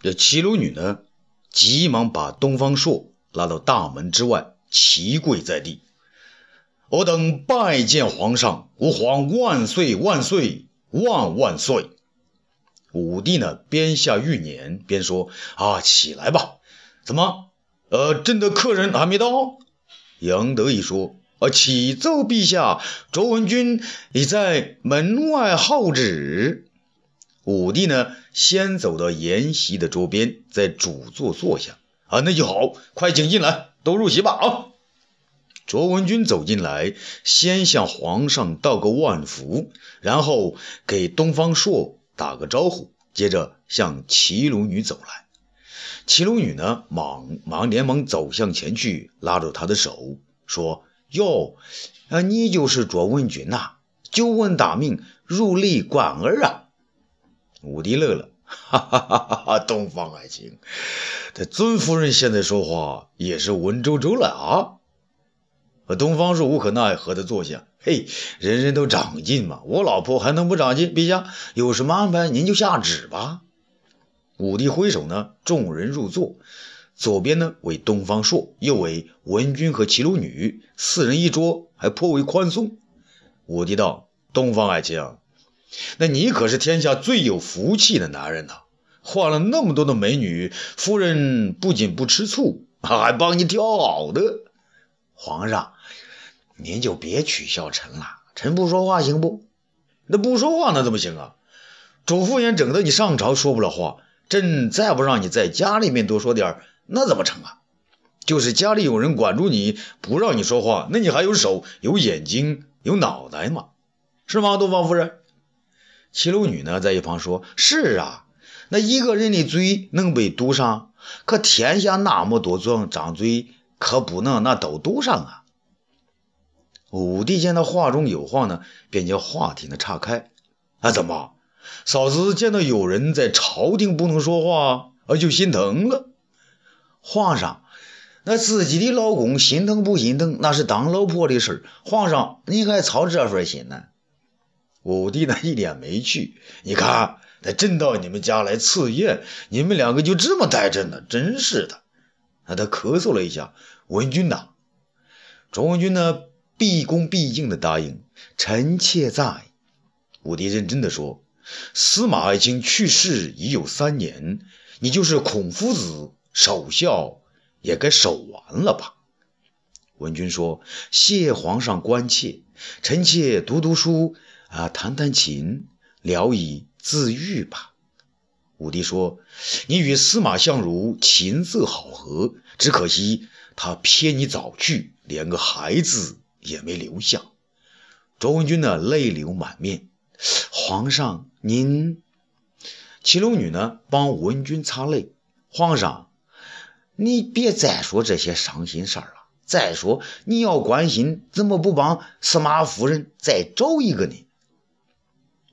这齐鲁女呢，急忙把东方朔拉到大门之外，齐跪在地：“我等拜见皇上，吾皇万岁万岁万万岁！”武帝呢，边下玉辇边说：“啊，起来吧。怎么？呃，朕的客人还没到？”杨德一说：“啊，启奏陛下，卓文君已在门外候旨。”武帝呢，先走到筵席的桌边，在主座坐下。啊，那就好，快请进来，都入席吧。啊，卓文君走进来，先向皇上道个万福，然后给东方朔打个招呼，接着向齐鲁女走来。齐鲁女呢，忙忙连忙走向前去，拉住他的手，说：“哟，啊，你就是卓文君呐？久闻大名，如雷贯耳啊！”武帝乐了，哈哈哈哈哈！东方爱卿，这尊夫人现在说话也是文绉绉了啊。东方朔无可奈何的坐下，嘿，人人都长进嘛，我老婆还能不长进？陛下有什么安排，您就下旨吧。武帝挥手呢，众人入座，左边呢为东方朔，右为文君和齐鲁女，四人一桌，还颇为宽松。武帝道：“东方爱卿。”那你可是天下最有福气的男人呐！换了那么多的美女，夫人不仅不吃醋，还帮你挑好的。皇上，您就别取笑臣了，臣不说话行不？那不说话那怎么行啊？主父偃整得你上朝说不了话，朕再不让你在家里面多说点那怎么成啊？就是家里有人管住你，不让你说话，那你还有手、有眼睛、有脑袋吗？是吗，东方夫人？齐鲁女呢，在一旁说：“是啊，那一个人的嘴能被堵上，可天下那么多张张嘴，可不能那都堵上啊。”武帝见他话中有话呢，便将话题呢岔开：“啊，怎么，嫂子见到有人在朝廷不能说话，啊，就心疼了？皇上，那自己的老公心疼不心疼，那是当老婆的事皇上，你还操这份心呢？”武帝呢，一脸没趣。你看，那朕到你们家来赐宴，你们两个就这么待着呢？真是的。那他咳嗽了一下，文君呐，卓文君呢，毕恭毕敬的答应：“臣妾在。”武帝认真的说：“司马爱卿去世已有三年，你就是孔夫子守孝，也该守完了吧？”文君说：“谢皇上关切，臣妾读读书。”啊，弹弹琴，聊以自愈吧。武帝说：“你与司马相如琴瑟好合，只可惜他偏你早去，连个孩子也没留下。”卓文君呢，泪流满面。皇上，您，齐鲁女呢，帮文君擦泪。皇上，你别再说这些伤心事儿了。再说，你要关心，怎么不帮司马夫人再找一个呢？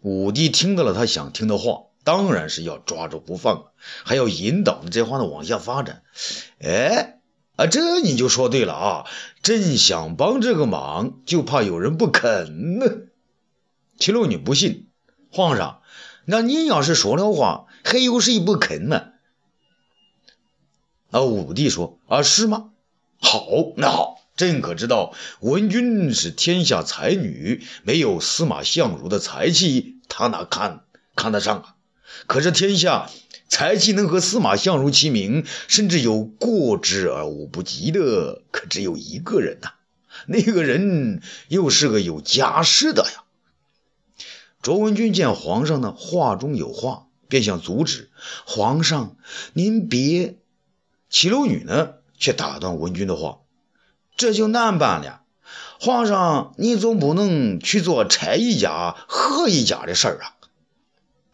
武帝听到了他想听的话，当然是要抓住不放，还要引导这话呢往下发展。哎，啊，这你就说对了啊！朕想帮这个忙，就怕有人不肯呢。齐鲁女不信，皇上，那您要是说了话，还有谁不肯呢？啊，武帝说：“啊，是吗？好，那好。”朕可知道，文君是天下才女，没有司马相如的才气，他哪看看得上啊？可是天下才气能和司马相如齐名，甚至有过之而无不及的，可只有一个人呐。那个人又是个有家室的呀。卓文君见皇上呢话中有话，便想阻止皇上：“您别。”齐鲁女呢却打断文君的话。这就难办了，皇上，你总不能去做拆一家合一家的事儿啊！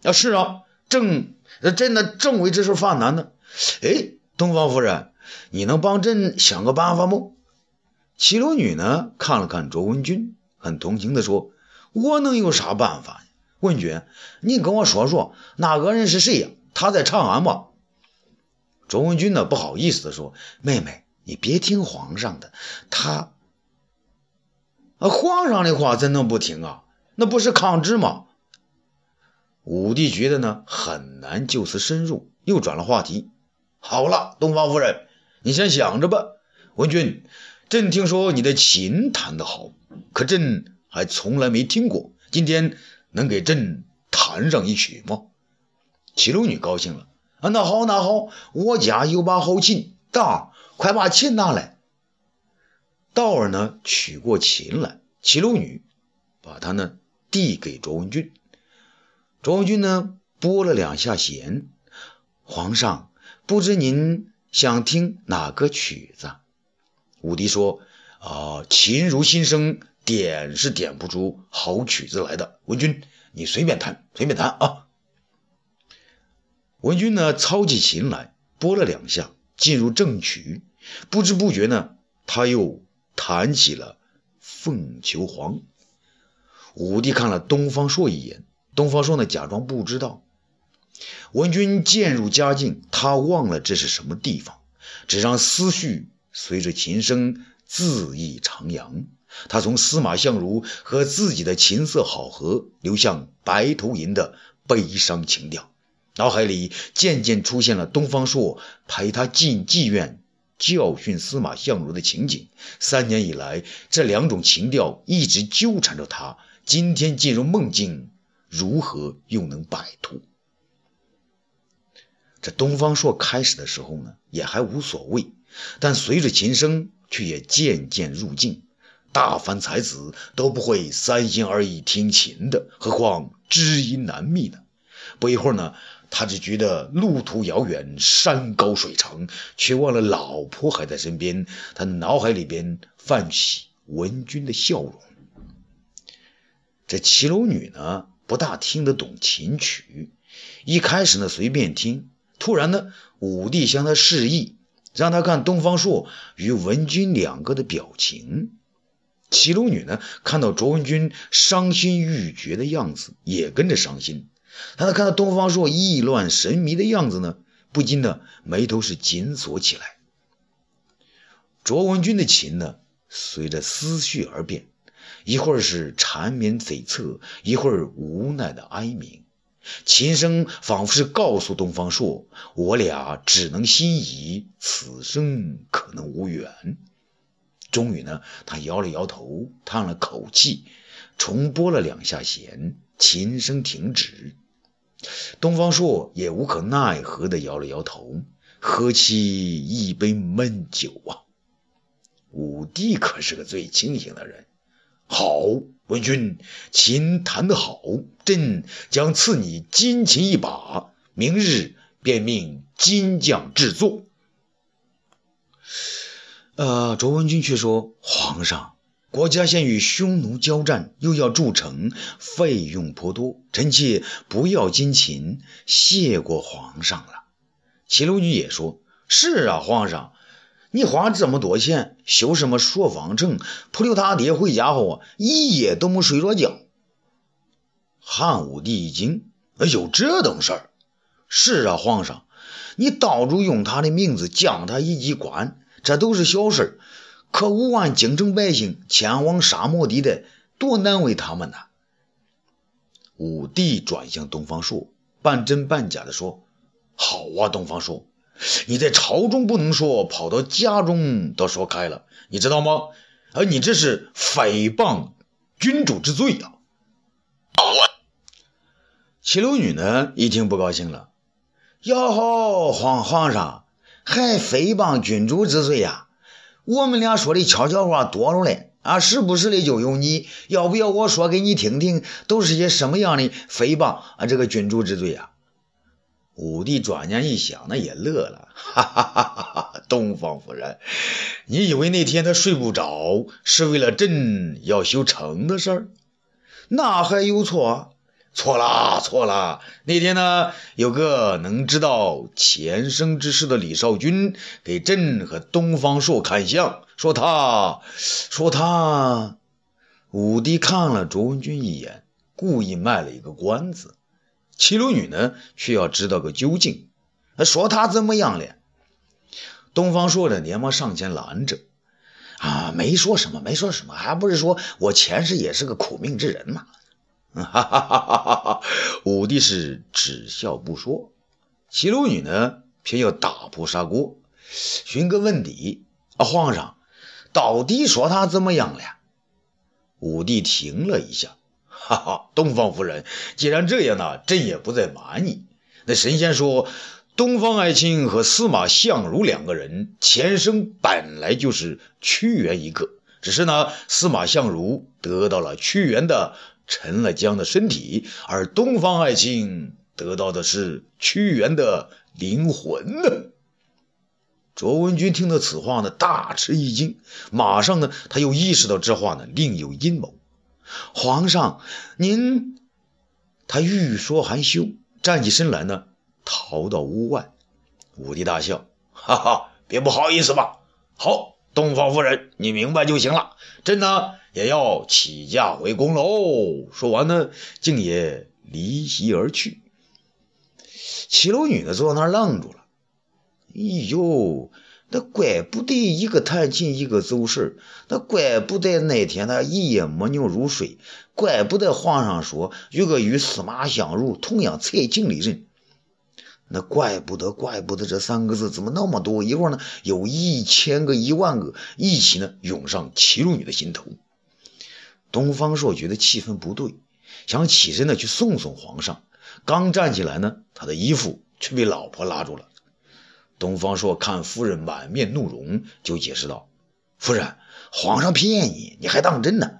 啊，是啊，正朕呢正为这事犯难呢。哎，东方夫人，你能帮朕想个办法不？齐鲁女呢看了看卓文君，很同情的说：“我能有啥办法呢？文君，你跟我说说，那个人是谁呀？他在长安吗？”卓文君呢不好意思的说：“妹妹。”你别听皇上的，他啊，皇上的话怎能不听啊？那不是抗旨吗？武帝觉得呢很难就此深入，又转了话题。好了，东方夫人，你先想着吧。文君，朕听说你的琴弹得好，可朕还从来没听过，今天能给朕弹上一曲吗？齐鲁女高兴了啊，那好那好，我家有把好琴，大快把琴拿来。道儿呢取过琴来，齐鲁女把它呢递给卓文君。卓文君呢，拨了两下弦。皇上，不知您想听哪个曲子？武帝说：“啊，琴如心声，点是点不出好曲子来的。文君，你随便弹，随便弹啊。”文君呢，操起琴来，拨了两下，进入正曲。不知不觉呢，他又弹起了《凤求凰》。武帝看了东方朔一眼。东方朔呢，假装不知道。文君渐入佳境，他忘了这是什么地方，只让思绪随着琴声恣意徜徉。他从司马相如和自己的琴瑟好合，流向白头吟的悲伤情调，脑海里渐渐出现了东方朔陪他进妓院教训司马相如的情景。三年以来，这两种情调一直纠缠着他。今天进入梦境。如何又能摆脱？这东方朔开始的时候呢，也还无所谓，但随着琴声，却也渐渐入境。大凡才子都不会三心二意听琴的，何况知音难觅呢？不一会儿呢，他只觉得路途遥远，山高水长，却忘了老婆还在身边。他脑海里边泛起文君的笑容。这骑楼女呢？不大听得懂琴曲，一开始呢随便听，突然呢武帝向他示意，让他看东方朔与文君两个的表情。骑楼女呢看到卓文君伤心欲绝的样子，也跟着伤心。他看到东方朔意乱神迷的样子呢，不禁的眉头是紧锁起来。卓文君的琴呢随着思绪而变。一会儿是缠绵悱恻，一会儿无奈的哀鸣，琴声仿佛是告诉东方朔：“我俩只能心仪，此生可能无缘。”终于呢，他摇了摇头，叹了口气，重拨了两下弦，琴声停止。东方朔也无可奈何地摇了摇头，喝起一杯闷酒啊。武帝可是个最清醒的人。好，文君，琴弹得好，朕将赐你金琴一把，明日便命金匠制作。呃，卓文君却说：“皇上，国家先与匈奴交战，又要筑城，费用颇多，臣妾不要金琴，谢过皇上了。”齐鲁女也说：“是啊，皇上。”你花这么多钱修什么朔方城？普留他爹回家后啊，一夜都没睡着觉。汉武帝一惊：“有这等事儿？”“是啊，皇上，你到处用他的名字降他一级官，这都是小事儿可五万京城百姓前往沙漠地带，多难为他们呐！”武帝转向东方朔，半真半假的说：“好啊，东方朔。”你在朝中不能说，跑到家中倒说开了，你知道吗？而你这是诽谤君主之罪呀！齐鲁女呢，一听不高兴了：“哟吼，皇皇上还诽谤君主之罪呀？我们俩说的悄悄话多了嘞，啊，时不时的就有你，要不要我说给你听听，都是些什么样的诽谤啊？这个君主之罪呀？”武帝转念一想，那也乐了，哈哈哈哈！东方夫人，你以为那天他睡不着是为了朕要修城的事儿？那还有错？错啦，错啦！那天呢，有个能知道前生之事的李少君给朕和东方朔看相，说他，说他。武帝看了卓文君一眼，故意卖了一个关子。齐鲁女呢，却要知道个究竟。说他怎么样了？东方朔的连忙上前拦着：“啊，没说什么，没说什么，还不是说我前世也是个苦命之人嘛。”哈哈哈哈哈！武帝是只笑不说。齐鲁女呢，偏要打破砂锅，寻根问底。啊，皇上，到底说他怎么样了？武帝停了一下，哈哈，东方夫人，既然这样呢，朕也不再瞒你。那神仙说，东方爱卿和司马相如两个人前生本来就是屈原一个，只是呢，司马相如得到了屈原的沉了江的身体，而东方爱卿得到的是屈原的灵魂呢。卓文君听到此话呢，大吃一惊，马上呢，他又意识到这话呢另有阴谋。皇上，您……他欲说还休。站起身来呢，逃到屋外。武帝大笑，哈哈，别不好意思吧？好，东方夫人，你明白就行了。朕呢也要起驾回宫喽。说完呢，竟也离席而去。七楼女呢，坐在那儿愣住了。哎呦，那怪不得一个弹琴，一个走神那怪不得那天他一夜没能入睡。怪不得皇上说有个与司马相如同样才情的人，那怪不得，怪不得这三个字怎么那么多？一会儿呢，有一千个、一万个一起呢涌上齐鲁女的心头。东方朔觉得气氛不对，想起身呢去送送皇上，刚站起来呢，他的衣服却被老婆拉住了。东方朔看夫人满面怒容，就解释道：“夫人，皇上骗你，你还当真呢？”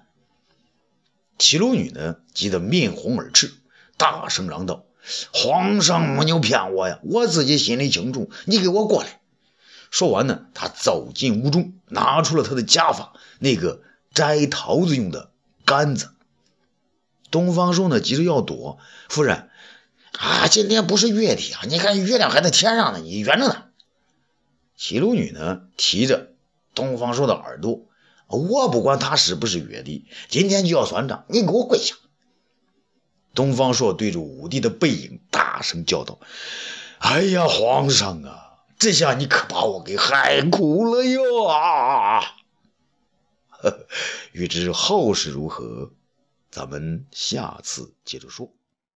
齐鲁女呢，急得面红耳赤，大声嚷道：“皇上没有骗我呀，我自己心里清楚。你给我过来！”说完呢，他走进屋中，拿出了他的家法，那个摘桃子用的杆子。东方朔呢，急着要躲。夫人，啊，今天不是月底啊，你看月亮还在天上呢，你圆着呢。齐鲁女呢，提着东方朔的耳朵。我不管他是不是月底，今天就要算账！你给我跪下！东方朔对着武帝的背影大声叫道：“哎呀，皇上啊，这下你可把我给害苦了哟！”啊！欲知后事如何，咱们下次接着说。